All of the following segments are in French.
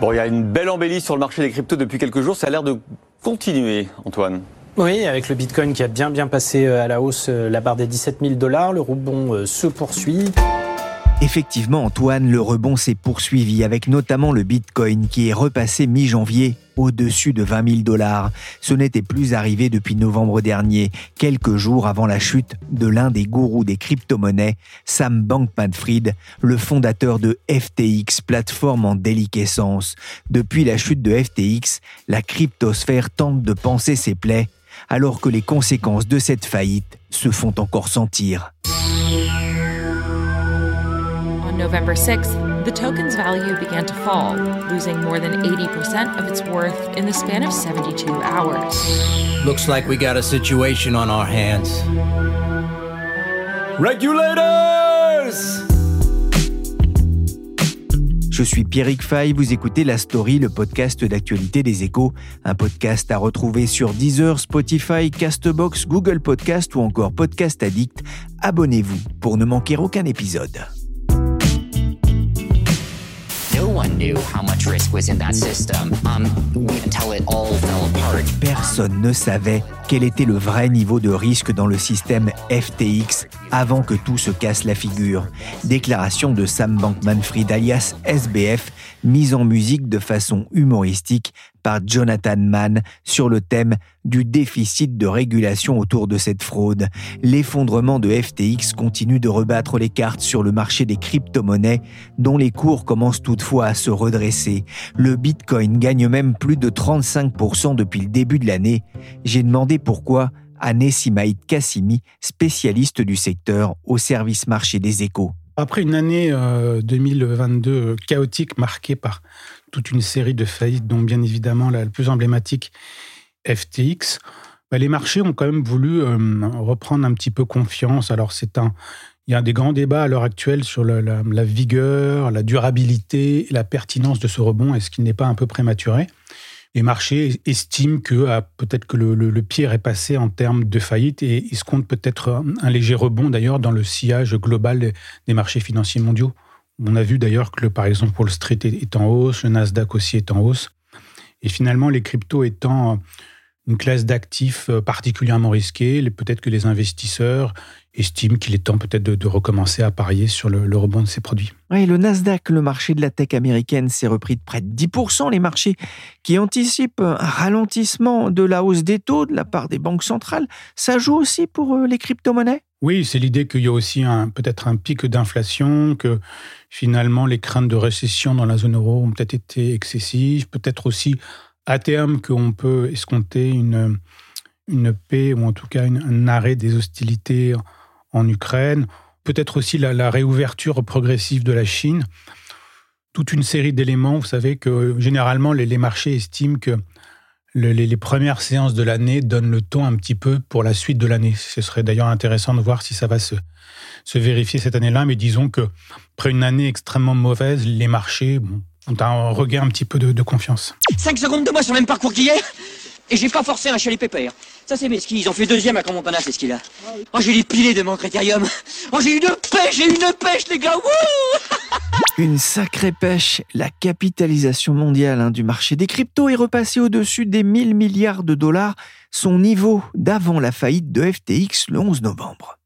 Bon, il y a une belle embellie sur le marché des cryptos depuis quelques jours. Ça a l'air de continuer, Antoine. Oui, avec le Bitcoin qui a bien bien passé euh, à la hausse euh, la barre des 17 000 dollars, le rebond euh, se poursuit. Effectivement, Antoine, le rebond s'est poursuivi avec notamment le Bitcoin qui est repassé mi-janvier au-dessus de 20 000 dollars. Ce n'était plus arrivé depuis novembre dernier, quelques jours avant la chute de l'un des gourous des crypto-monnaies, Sam Bankman-Fried, le fondateur de FTX, plateforme en déliquescence. Depuis la chute de FTX, la cryptosphère tente de penser ses plaies, alors que les conséquences de cette faillite se font encore sentir. November 6th, the token's value began to fall, losing more than 80% of its worth in the span of 72 hours. Looks like we got a situation on our hands. Regulators! Je suis Pierrick Fay, vous écoutez La Story, le podcast d'actualité des échos, un podcast à retrouver sur Deezer, Spotify, Castbox, Google Podcast ou encore Podcast Addict. Abonnez-vous pour ne manquer aucun épisode. Personne ne savait quel était le vrai niveau de risque dans le système FTX avant que tout se casse la figure. Déclaration de Sam Bankman-Fried alias SBF, mise en musique de façon humoristique par Jonathan Mann sur le thème du déficit de régulation autour de cette fraude. L'effondrement de FTX continue de rebattre les cartes sur le marché des crypto-monnaies dont les cours commencent toutefois à se redresser. Le Bitcoin gagne même plus de 35% depuis le début de l'année. J'ai demandé pourquoi à Nessimaïd Kassimi, spécialiste du secteur au service marché des échos. Après une année 2022 euh, chaotique marquée par toute une série de faillites, dont bien évidemment la plus emblématique FTX, bah, les marchés ont quand même voulu euh, reprendre un petit peu confiance. Alors c'est un, il y a des grands débats à l'heure actuelle sur la, vigueur, la durabilité, la pertinence de ce rebond. Est-ce qu'il n'est pas un peu prématuré? Les marchés estiment que euh, peut-être que le, pire est passé en termes de faillite et ils se comptent peut-être un, léger rebond d'ailleurs dans le sillage global des, marchés financiers mondiaux. On a vu d'ailleurs que, par exemple, Wall Street est en hausse, le Nasdaq aussi est en hausse. Et finalement, les cryptos étant une classe d'actifs euh, particulièrement risquée, peut-être que les investisseurs estime qu'il est temps peut-être de, recommencer à parier sur le, rebond de ces produits. Oui, le Nasdaq, le marché de la tech américaine, s'est repris de près de 10%. Les marchés qui anticipent un ralentissement de la hausse des taux de la part des banques centrales, ça joue aussi pour euh, les crypto-monnaies? Oui, c'est l'idée qu'il y a aussi peut-être un pic d'inflation, que finalement les craintes de récession dans la zone euro ont peut-être été excessives, peut-être aussi à terme qu'on peut escompter une, une paix ou en tout cas un arrêt des hostilités en Ukraine, peut-être aussi la, réouverture progressive de la Chine, toute une série d'éléments. Vous savez que généralement les, marchés estiment que les, premières séances de l'année donnent le ton un petit peu pour la suite de l'année. Ce serait d'ailleurs intéressant de voir si ça va se, se vérifier cette année-là, mais disons que après une année extrêmement mauvaise, les marchés ont un regain un petit peu de, de confiance. 5 secondes de moi sur le même parcours qu'hier et j'ai pas forcé un chalet pépère. Ça, c'est mes skis. Ils ont fait deuxième à Camontana, ces skis-là. Oh, j'ai les pilés de mon critérium. Oh, j'ai une pêche, j'ai une pêche, les gars. une sacrée pêche. La capitalisation mondiale hein, du marché des cryptos est repassée au-dessus des 1000 milliards de dollars, son niveau d'avant la faillite de FTX le 11 novembre.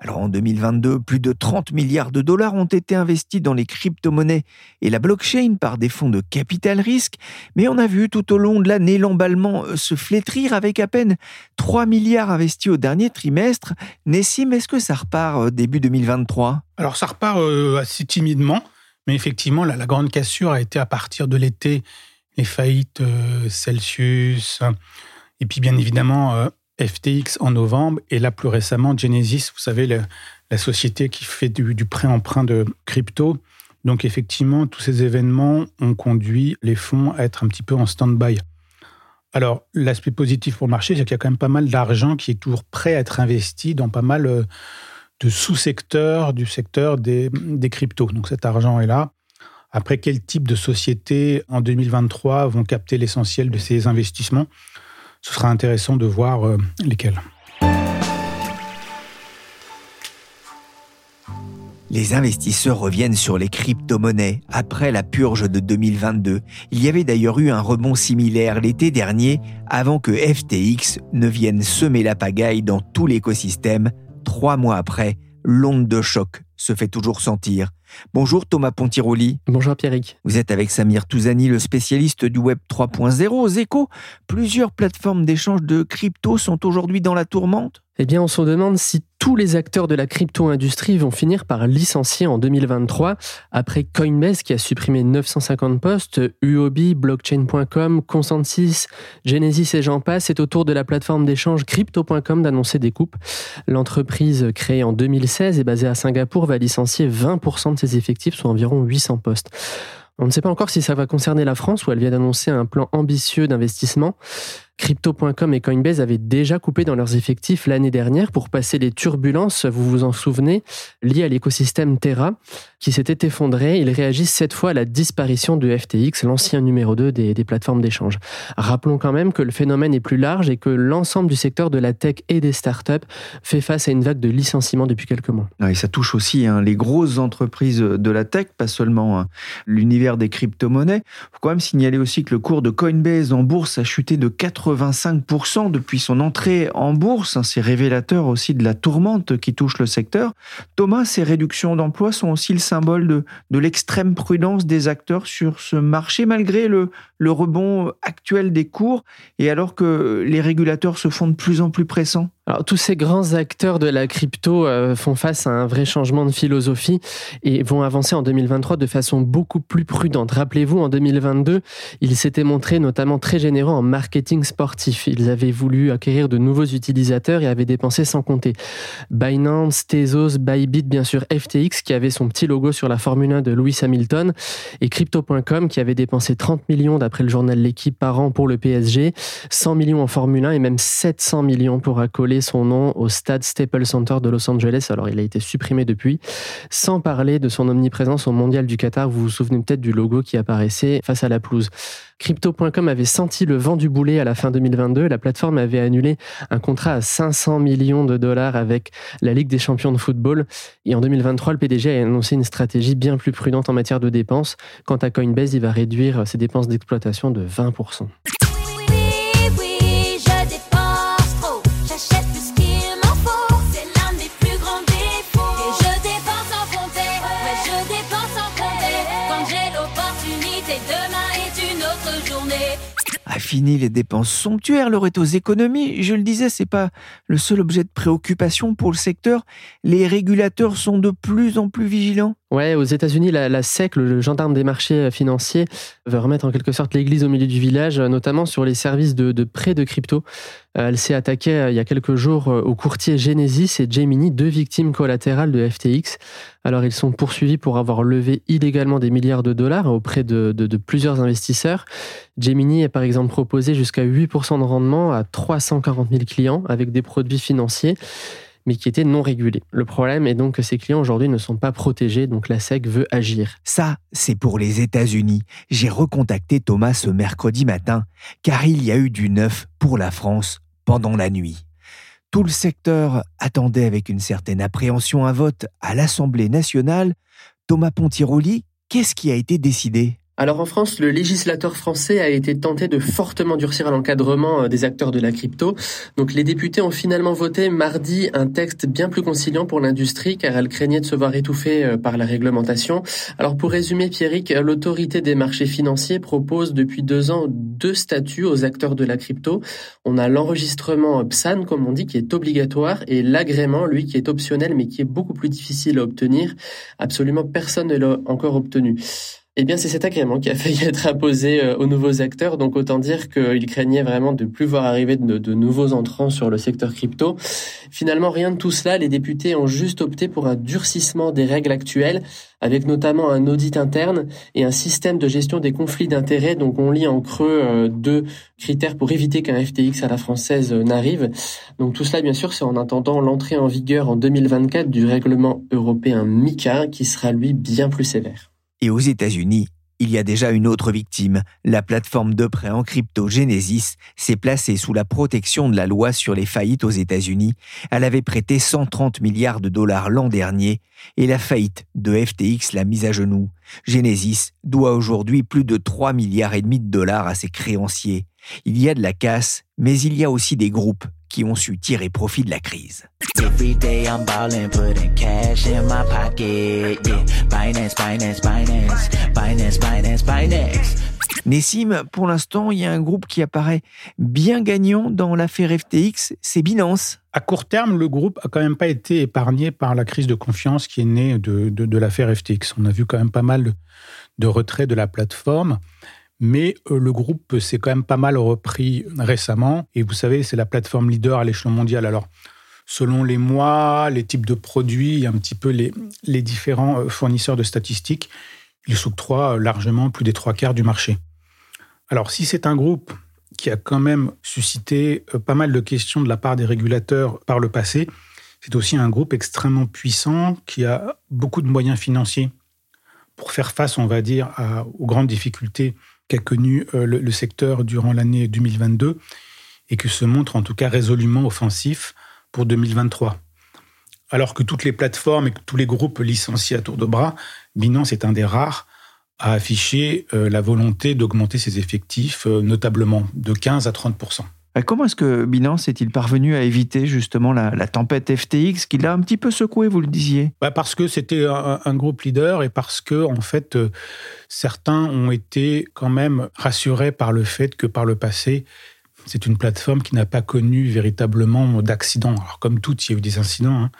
Alors en 2022, plus de 30 milliards de dollars ont été investis dans les crypto-monnaies et la blockchain par des fonds de capital risque, mais on a vu tout au long de l'année l'emballement euh, se flétrir avec à peine 3 milliards investis au dernier trimestre. Nessim, est-ce que ça repart euh, début 2023 Alors ça repart euh, assez timidement, mais effectivement la, grande cassure a été à partir de l'été, les faillites Celsius, et puis bien évidemment FTX en novembre et là plus récemment Genesis, vous savez, la, société qui fait du, du prêt-emprunt de crypto. Donc effectivement, tous ces événements ont conduit les fonds à être un petit peu en stand-by. Alors, l'aspect positif pour le marché, c'est qu'il y a quand même pas mal d'argent qui est toujours prêt à être investi dans pas mal euh, de sous-secteurs du secteur des, des cryptos. Donc cet argent est là. Après, quel type de sociétés en 2023 vont capter l'essentiel de ces investissements? Ce sera intéressant de voir euh, lesquels. Les investisseurs reviennent sur les crypto-monnaies après la purge de 2022. Il y avait d'ailleurs eu un rebond similaire l'été dernier avant que FTX ne vienne semer la pagaille dans tout l'écosystème. Trois mois après, l'onde de choc se fait toujours sentir. Bonjour Thomas Pontiroli. Bonjour Pierrick. Vous êtes avec Samir Touzani, le spécialiste du Web 3.0 aux échos. Plusieurs plateformes d'échange de crypto sont aujourd'hui dans la tourmente eh bien, on se demande si tous les acteurs de la crypto-industrie vont finir par licencier en 2023, après Coinbase qui a supprimé 950 postes, UOB, Blockchain.com, Consensus, Genesis et j'en passe. C'est au tour de la plateforme d'échange Crypto.com d'annoncer des coupes. L'entreprise créée en 2016 et basée à Singapour va licencier 20% de ses effectifs, soit environ 800 postes. On ne sait pas encore si ça va concerner la France, où elle vient d'annoncer un plan ambitieux d'investissement. Crypto.com et Coinbase avaient déjà coupé dans leurs effectifs l'année dernière pour passer les turbulences, vous vous en souvenez, liées à l'écosystème Terra, qui s'était effondré. Ils réagissent cette fois à la disparition de FTX, l'ancien numéro 2 des, plateformes d'échange. Rappelons quand même que le phénomène est plus large et que l'ensemble du secteur de la tech et des startups fait face à une vague de licenciements depuis quelques mois. Et ça touche aussi hein, les grosses entreprises de la tech, pas seulement hein, l'univers des crypto-monnaies. Il faut quand même signaler aussi que le cours de Coinbase en bourse a chuté de 4 85% depuis son entrée en bourse. C'est révélateur aussi de la tourmente qui touche le secteur. Thomas, ces réductions d'emplois sont aussi le symbole de, l'extrême prudence des acteurs sur ce marché, malgré le rebond actuel des cours et alors que les régulateurs se font de plus en plus pressants? Tous ces grands acteurs de la crypto euh, font face à un vrai changement de philosophie et vont avancer en 2023 de façon beaucoup plus prudente. Rappelez-vous, en 2022, ils s'étaient montrés notamment très généreux en marketing sportif. Ils avaient voulu acquérir de nouveaux utilisateurs et avaient dépensé sans compter. Binance, Tezos, Bybit, bien sûr FTX qui avait son petit logo sur la Formule 1 de Lewis Hamilton et Crypto.com qui avait dépensé 30 millions d'après le journal L'équipe par an pour le PSG, 100 millions en Formule 1 et même 700 millions pour accoler son nom au stade Staples Center de Los Angeles. Alors, il a été supprimé depuis. Sans parler de son omniprésence au Mondial du Qatar. Vous vous souvenez peut-être du logo qui apparaissait face à la pelouse. Crypto.com avait senti le vent du boulet à la fin 2022. La plateforme avait annulé un contrat à 500 millions de dollars avec la Ligue des champions de football. Et en 2023, le PDG a annoncé une stratégie bien plus prudente en matière de dépenses. Quant à Coinbase, il va réduire ses dépenses d'exploitation de 20%. Fini les dépenses somptuaires, l'heure est aux économies. Je le disais, c'est pas le seul objet de préoccupation pour le secteur. Les régulateurs sont de plus en plus vigilants. Ouais, aux États-Unis, la, SEC, le gendarme des marchés financiers, veut remettre en quelque sorte l'église au milieu du village, notamment sur les services de, de prêt de crypto. Euh, elle s'est attaquée euh, il y a quelques jours euh, au courtier Genesis et Gemini, deux victimes collatérales de FTX. Alors, ils sont poursuivis pour avoir levé illégalement des milliards de dollars auprès de, de plusieurs investisseurs. Gemini a par exemple proposé jusqu'à 8% de rendement à 340 000 clients avec des produits financiers mais qui étaient non régulés. Le problème est donc que ces clients aujourd'hui ne sont pas protégés, donc la SEC veut agir. Ça, c'est pour les États-Unis. J'ai recontacté Thomas ce mercredi matin, car il y a eu du neuf pour la France pendant la nuit. Tout le secteur attendait avec une certaine appréhension un vote à l'Assemblée nationale. Thomas Pontiroli, qu'est-ce qui a été décidé? Alors en France, le législateur français a été tenté de fortement durcir l'encadrement euh, des acteurs de la crypto. Donc les députés ont finalement voté mardi un texte bien plus conciliant pour l'industrie car elle craignait de se voir étouffée euh, par la réglementation. Alors pour résumer, Pierrick, l'autorité des marchés financiers propose depuis deux ans deux statuts aux acteurs de la crypto. On a l'enregistrement PSAN, comme on dit, qui est obligatoire et l'agrément, lui, qui est optionnel mais qui est beaucoup plus difficile à obtenir. Absolument personne ne l'a encore obtenu. Eh bien, c'est cet agrément qui a failli être imposé euh, aux nouveaux acteurs. Donc, autant dire qu'ils craignaient vraiment de plus voir arriver de, nouveaux entrants sur le secteur crypto. Finalement, rien de tout cela. Les députés ont juste opté pour un durcissement des règles actuelles, avec notamment un audit interne et un système de gestion des conflits d'intérêts. Donc, on lit en creux euh, deux critères pour éviter qu'un FTX à la française euh, n'arrive. Donc, tout cela, bien sûr, c'est en attendant l'entrée en vigueur en 2024 du règlement européen MICA, qui sera, lui, bien plus sévère. Et aux États-Unis, il y a déjà une autre victime. La plateforme de prêt en crypto Genesis s'est placée sous la protection de la loi sur les faillites aux États-Unis. Elle avait prêté 130 milliards de dollars l'an dernier et la faillite de FTX l'a mise à genoux. Genesis doit aujourd'hui plus de 3 milliards et demi de dollars à ses créanciers. Il y a de la casse, mais il y a aussi des groupes qui ont su tirer profit de la crise. Nessim, pour l'instant, il y a un groupe qui apparaît bien gagnant dans l'affaire FTX, c'est Binance. À court terme, le groupe a quand même pas été épargné par la crise de confiance qui est née de, de, l'affaire FTX. On a vu quand même pas mal de retraits de la plateforme. Mais euh, le groupe s'est quand même pas mal repris récemment. Et vous savez, c'est la plateforme leader à l'échelon mondial. Alors, selon les mois, les types de produits, un petit peu les, les différents euh, fournisseurs de statistiques, il s'octroie euh, largement plus des trois quarts du marché. Alors, si c'est un groupe qui a quand même suscité pas mal de questions de la part des régulateurs par le passé, c'est aussi un groupe extrêmement puissant qui a beaucoup de moyens financiers pour faire face, on va dire, aux grandes difficultés qu'a connu euh, le, secteur durant l'année 2022 et qui se montre en tout cas résolument offensif pour 2023. Alors que toutes les plateformes et tous les groupes licenciés à tour de bras, Binance est un des rares à afficher euh, la volonté d'augmenter ses effectifs euh, notablement de 15 à 30 euh, comment est-ce que Binance est-il parvenu à éviter justement la, tempête FTX qui l'a un petit peu secoué, vous le disiez? Bah Parce que c'était un, groupe leader et parce que, en fait, euh, certains ont été quand même rassurés par le fait que par le passé, c'est une plateforme qui n'a pas connu véritablement d'accidents. Alors, comme toutes, il y a eu des incidents. Hein.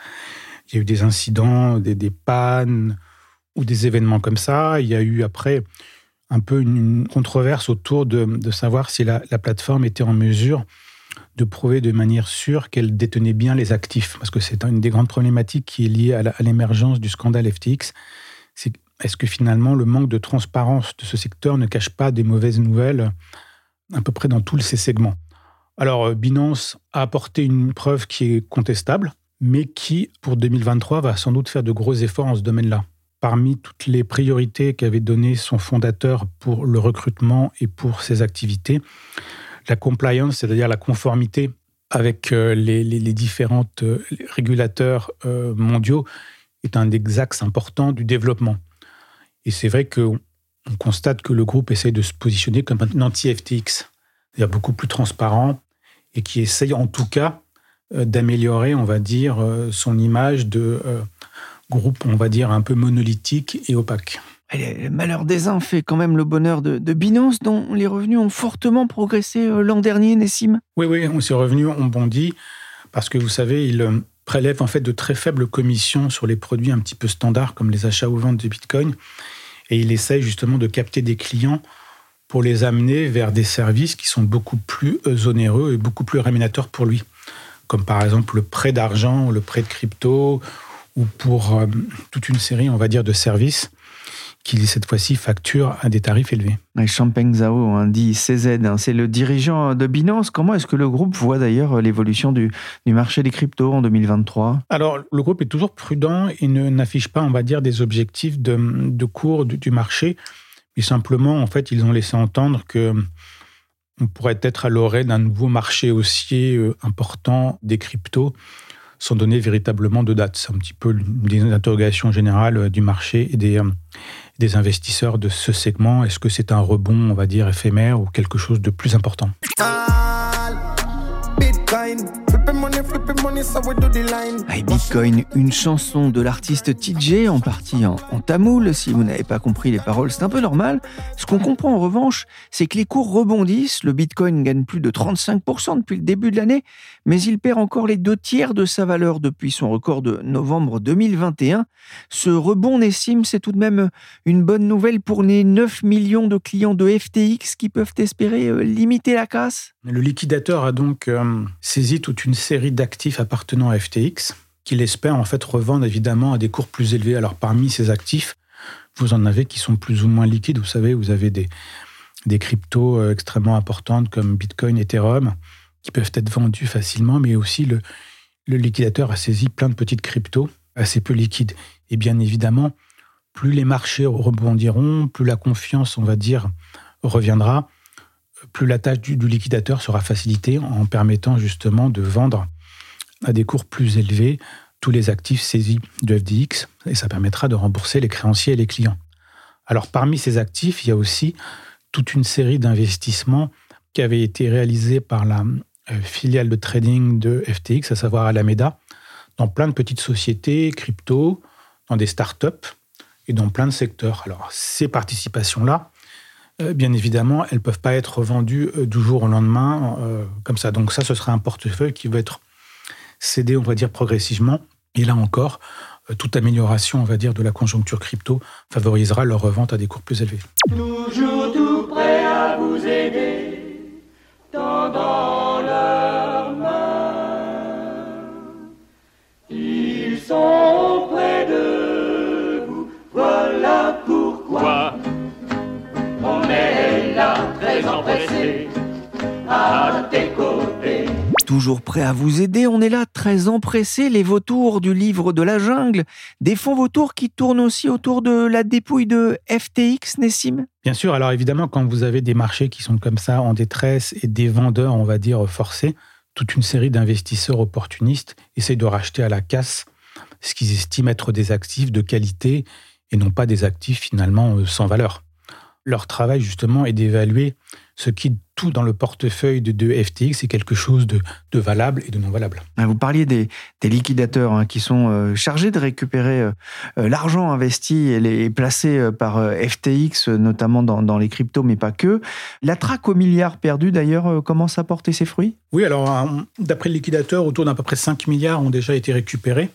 Il y a eu des incidents, des, des pannes ou des événements comme ça. Il y a eu après un peu une, controverse autour de, savoir si la, plateforme était en mesure de prouver de manière sûre qu'elle détenait bien les actifs. Parce que c'est une des grandes problématiques qui est liée à l'émergence du scandale FTX. Est-ce que finalement le manque de transparence de ce secteur ne cache pas des mauvaises nouvelles à peu près dans tous ces segments? Alors euh, Binance a apporté une preuve qui est contestable, mais qui pour 2023 va sans doute faire de gros efforts en ce domaine-là parmi toutes les priorités qu'avait données son fondateur pour le recrutement et pour ses activités, la compliance, c'est-à-dire la conformité avec euh, les, les, différents euh, régulateurs euh, mondiaux, est un des axes importants du développement. Et c'est vrai qu'on constate que le groupe essaye de se positionner comme un anti-FTX, c'est-à-dire beaucoup plus transparent et qui essaye en tout cas d'améliorer, on va dire, son image de groupe, on va dire, un peu monolithique et opaque. Le malheur des uns fait quand même le bonheur de, Binance, dont les revenus ont fortement progressé euh, l'an dernier, Nessim. Oui, oui, ces revenus ont bondi parce que vous savez, ils euh, prélèvent en fait de très faibles commissions sur les produits un petit peu standards comme les achats ou ventes de Bitcoin et il essaye justement de capter des clients pour les amener vers des services qui sont beaucoup plus euh, onéreux et beaucoup plus rémunérateurs pour lui, comme par exemple le prêt d'argent, le prêt de crypto ou pour euh, toute une série, on va dire, de services qui cette fois-ci facturent à des tarifs élevés. Champagne Zhao, hein, dit CZ, hein, c'est le dirigeant de Binance. Comment est-ce que le groupe voit d'ailleurs l'évolution du, marché des cryptos en 2023 Alors, le groupe est toujours prudent et n'affiche pas, on va dire, des objectifs de, cours du, marché. Mais simplement, en fait, ils ont laissé entendre que on pourrait être à l'orée d'un nouveau marché haussier euh, important des cryptos sans donner véritablement de date. C'est un petit peu des interrogations générales euh, du marché et des, euh, des investisseurs de ce segment. Est-ce que c'est un rebond, on va dire, éphémère ou quelque chose de plus important? Bitcoin, une chanson de l'artiste TJ, en partie en, en tamoul. Si vous n'avez pas compris les paroles, c'est un peu normal. Ce qu'on comprend en revanche, c'est que les cours rebondissent. Le Bitcoin gagne plus de 35% depuis le début de l'année, mais il perd encore les deux tiers de sa valeur depuis son record de novembre 2021. Ce rebond Nessim, c'est tout de même une bonne nouvelle pour les 9 millions de clients de FTX qui peuvent espérer euh, limiter la casse. Le liquidateur a donc euh, saisi toute une série appartenant à FTX qu'il espère en fait revendre évidemment à des cours plus élevés. Alors parmi ces actifs, vous en avez qui sont plus ou moins liquides. Vous savez, vous avez des, des cryptos euh, extrêmement importantes comme Bitcoin, Ethereum, qui peuvent être vendus facilement, mais aussi le, le liquidateur a saisi plein de petites cryptos assez peu liquides. Et bien évidemment, plus les marchés rebondiront, plus la confiance, on va dire, reviendra, plus la tâche du, du liquidateur sera facilitée en permettant justement de vendre à des cours plus élevés tous les actifs saisis de FDX et ça permettra de rembourser les créanciers et les clients. Alors parmi ces actifs, il y a aussi toute une série d'investissements qui avaient été réalisés par la euh, filiale de trading de FTX, à savoir Alameda, dans plein de petites sociétés, crypto, dans des startups et dans plein de secteurs. Alors ces participations-là, euh, bien évidemment, elles ne peuvent pas être vendues euh, du jour au lendemain comme ça. Donc ça, ce sera un portefeuille qui va être cédé, on va dire, progressivement. Et là encore, euh, toute amélioration, on va dire, de la conjoncture crypto favorisera leur revente à des cours plus élevés. Toujours prêt à vous aider, on est là très empressés, les vautours du livre de la jungle, des fonds vautours qui tournent aussi autour de la dépouille de FTX, Nessim Bien sûr, alors évidemment, quand vous avez des marchés qui sont comme ça en détresse et des vendeurs, on va dire, forcés, toute une série d'investisseurs opportunistes essayent de racheter à la casse ce qu'ils estiment être des actifs de qualité et non pas des actifs finalement euh, sans valeur. Leur travail, justement, est d'évaluer ce qui, tout dans le portefeuille de, de FTX, est quelque chose de, de valable et de non valable. Ah, Vous parliez des, des liquidateurs hein, qui sont euh, chargés de récupérer euh, euh, l'argent investi et, les, et placé euh, par FTX, notamment dans, dans les cryptos, mais pas que. La traque aux milliards perdus, d'ailleurs, commence à porter ses fruits? Oui, alors, d'après le liquidateur, autour d'à peu près 5 milliards ont déjà été récupérés.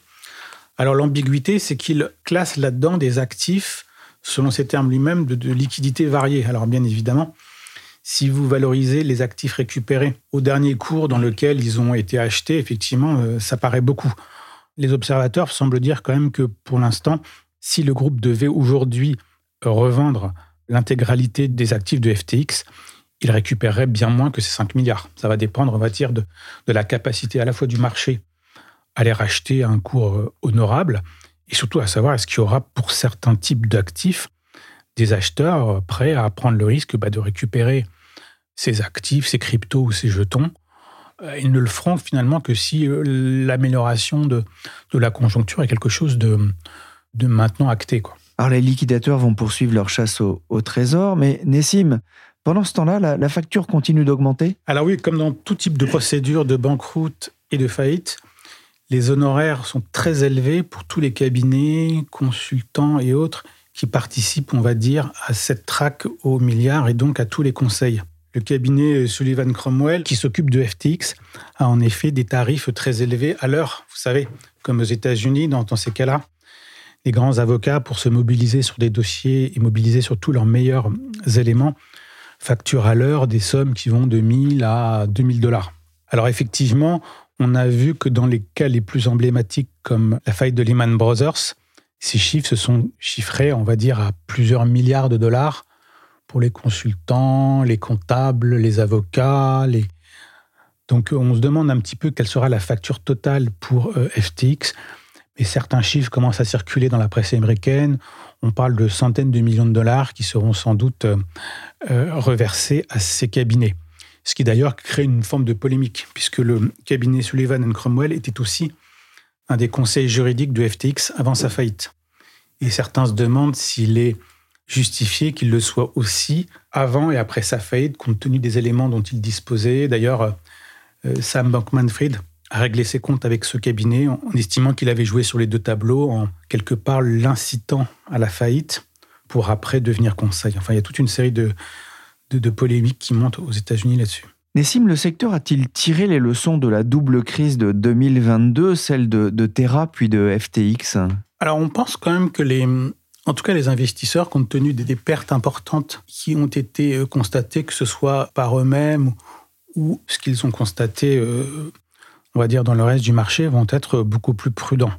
Alors, l'ambiguïté, c'est qu'il classe là-dedans des actifs, selon ses termes lui-même, de, de liquidité variée. Alors, bien évidemment, si vous valorisez les actifs récupérés au dernier cours dans lequel ils ont été achetés, effectivement, euh, ça paraît beaucoup. Les observateurs semblent dire quand même que pour l'instant, si le groupe devait aujourd'hui revendre l'intégralité des actifs de FTX, il récupérerait bien moins que ces 5 milliards. Ça va dépendre, on va dire, de, de la capacité à la fois du marché à les racheter à un cours euh, honorable et surtout à savoir est-ce qu'il y aura pour certains types d'actifs des acheteurs euh, prêts à prendre le risque bah, de récupérer ces actifs, ces cryptos ou ces jetons. Euh, Ils ne le feront finalement que si euh, l'amélioration de, de la conjoncture est quelque chose de, de maintenant acté. Quoi. Alors, les liquidateurs vont poursuivre leur chasse au, au trésor, mais Nessim, pendant ce temps-là, la, la facture continue d'augmenter? Alors oui, comme dans tout type de procédure de banqueroute et de faillite, les honoraires sont très élevés pour tous les cabinets, consultants et autres qui participent, on va dire, à cette traque aux milliards et donc à tous les conseils. Le cabinet Sullivan Cromwell, qui s'occupe de FTX, a en effet des tarifs très élevés à l'heure. Vous savez, comme aux États-Unis, dans, dans ces cas-là, les grands avocats, pour se mobiliser sur des dossiers et mobiliser sur tous leurs meilleurs éléments, facturent à l'heure des sommes qui vont de 1000 à 2000 dollars. Alors effectivement, on a vu que dans les cas les plus emblématiques comme la faillite de Lehman Brothers, ces chiffres se sont chiffrés, on va dire, à plusieurs milliards de dollars pour les consultants, les comptables, les avocats. Donc on se demande un petit peu quelle sera la facture totale pour euh, FTX. Mais certains chiffres commencent à circuler dans la presse américaine. On parle de centaines de millions de dollars qui seront sans doute euh, euh, reversés à ces cabinets. Ce qui d'ailleurs crée une forme de polémique, puisque le cabinet Sullivan Cromwell était aussi un des conseils juridiques de FTX avant sa faillite. Et certains se demandent s'il est justifié qu'il le soit aussi avant et après sa faillite, compte tenu des éléments dont il disposait. D'ailleurs, euh, Sam Bankman-Fried à régler ses comptes avec ce cabinet en estimant qu'il avait joué sur les deux tableaux, en quelque part l'incitant à la faillite pour après devenir conseil. Enfin, il y a toute une série de, de, polémiques qui montent aux États-Unis là-dessus. Nessim, le secteur a-t-il tiré les leçons de la double crise de 2022, celle de, de Terra puis de FTX Alors, on pense quand même que les, en tout cas, les investisseurs, compte tenu des, pertes importantes qui ont été euh, constatées, que ce soit par eux-mêmes ou ce qu'ils ont constaté, euh, on va dire, dans le reste du marché, vont être beaucoup plus prudents.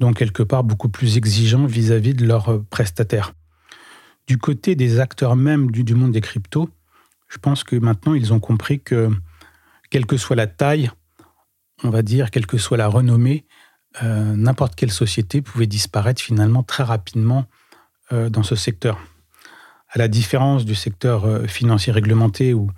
Donc, quelque part, beaucoup plus exigeants vis-à-vis de leurs euh, prestataires. Du côté des acteurs même du, monde des cryptos, je pense que maintenant, ils ont compris que, quelle que soit la taille, on va dire, quelle que soit la renommée, euh, n'importe quelle société pouvait disparaître finalement très rapidement euh, dans ce secteur. À la différence du secteur euh, financier réglementé où,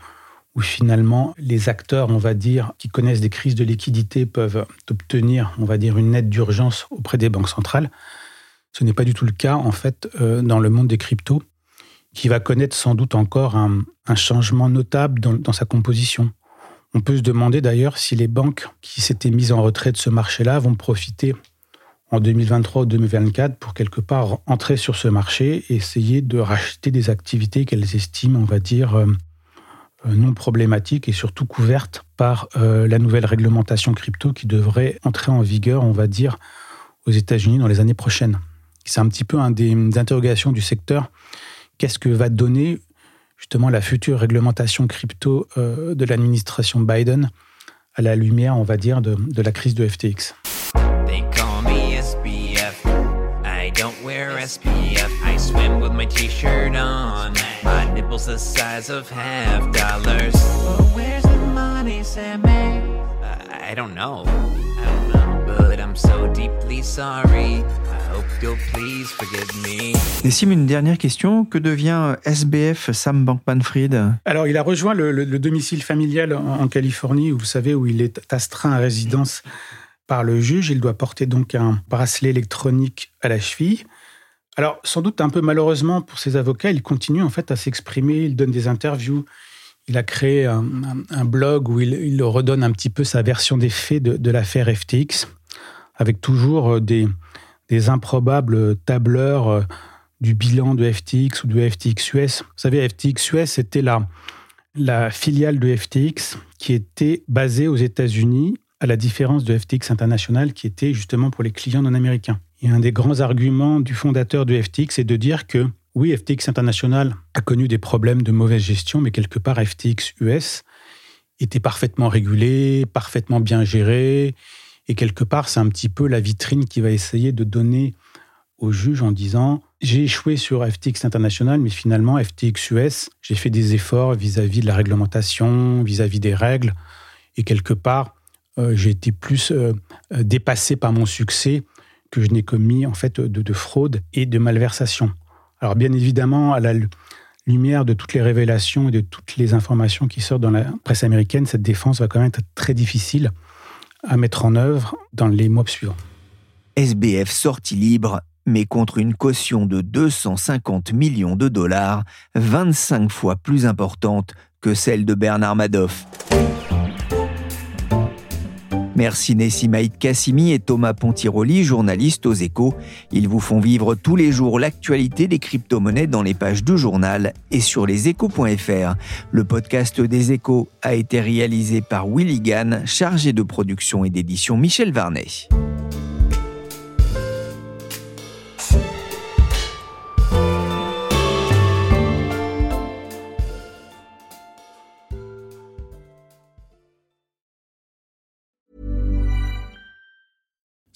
où finalement les acteurs, on va dire, qui connaissent des crises de liquidité peuvent obtenir, on va dire, une aide d'urgence auprès des banques centrales. Ce n'est pas du tout le cas, en fait, dans le monde des cryptos, qui va connaître sans doute encore un, changement notable dans sa composition. On peut se demander d'ailleurs si les banques qui s'étaient mises en retrait de ce marché-là vont profiter en 2023 ou 2024 pour quelque part entrer sur ce marché et essayer de racheter des activités qu'elles estiment, on va dire, euh, euh, non problématiques et surtout couvertes par euh, la nouvelle réglementation crypto qui devrait entrer en vigueur, on va dire, aux États-Unis dans les années prochaines. C'est un petit peu un des interrogations du secteur. Qu'est-ce que va donner justement la future réglementation crypto euh, de l'administration Biden à la lumière, on va dire, de, de la crise de FTX. They call me SBF. I don't wear SPF. I swim with my t-shirt on. My nipples the size of half dollars. But where's the money, Sammy? I don't know. I don't know. But I'm so deeply sorry. Et Sim, une dernière question. Que devient SBF Sam Bankman-Fried? Alors, il a rejoint le, domicile familial en, Californie, où vous savez, où il est astreint à résidence par le juge. Il doit porter donc un bracelet électronique à la cheville. Alors, sans doute un peu malheureusement pour ses avocats, il continue en fait à s'exprimer, il donne des interviews. Il a créé un, blog où il, redonne un petit peu sa version des faits de l'affaire FTX, avec toujours des, des improbables tableurs euh, du bilan de FTX ou de FTX US. Vous savez, FTX US, c'était la, la filiale de FTX qui était basée aux États-Unis, à la différence de FTX International qui était justement pour les clients non américains. Et un des grands arguments du fondateur de FTX est de dire que oui, FTX International a connu des problèmes de mauvaise gestion, mais quelque part FTX US était parfaitement régulé, parfaitement bien géré, et quelque part, c'est un petit peu la vitrine qui va essayer de donner au juge en disant j'ai échoué sur FTX International, mais finalement, FTX US, j'ai fait des efforts vis-à-vis de la réglementation, vis-à-vis des règles, et quelque part, euh, j'ai été plus euh, euh, dépassé par mon succès que je n'ai commis en fait de, de, fraude et de malversation. Alors bien évidemment, à la lumière de toutes les révélations et de toutes les informations qui sortent dans la presse américaine, cette défense va quand même être très difficile à mettre en œuvre dans les mois suivants. SBF sorti libre, mais contre une caution de 250 millions de dollars, 25 fois plus importante que celle de Bernard Madoff. Merci Nessimaïd Kassimi et Thomas Pontiroli, journalistes aux échos. Ils vous font vivre tous les jours l'actualité des crypto-monnaies dans les pages du journal et sur leséchos.fr. Le podcast des échos a été réalisé par Willy Gann, chargé de production et d'édition Michel Varnet.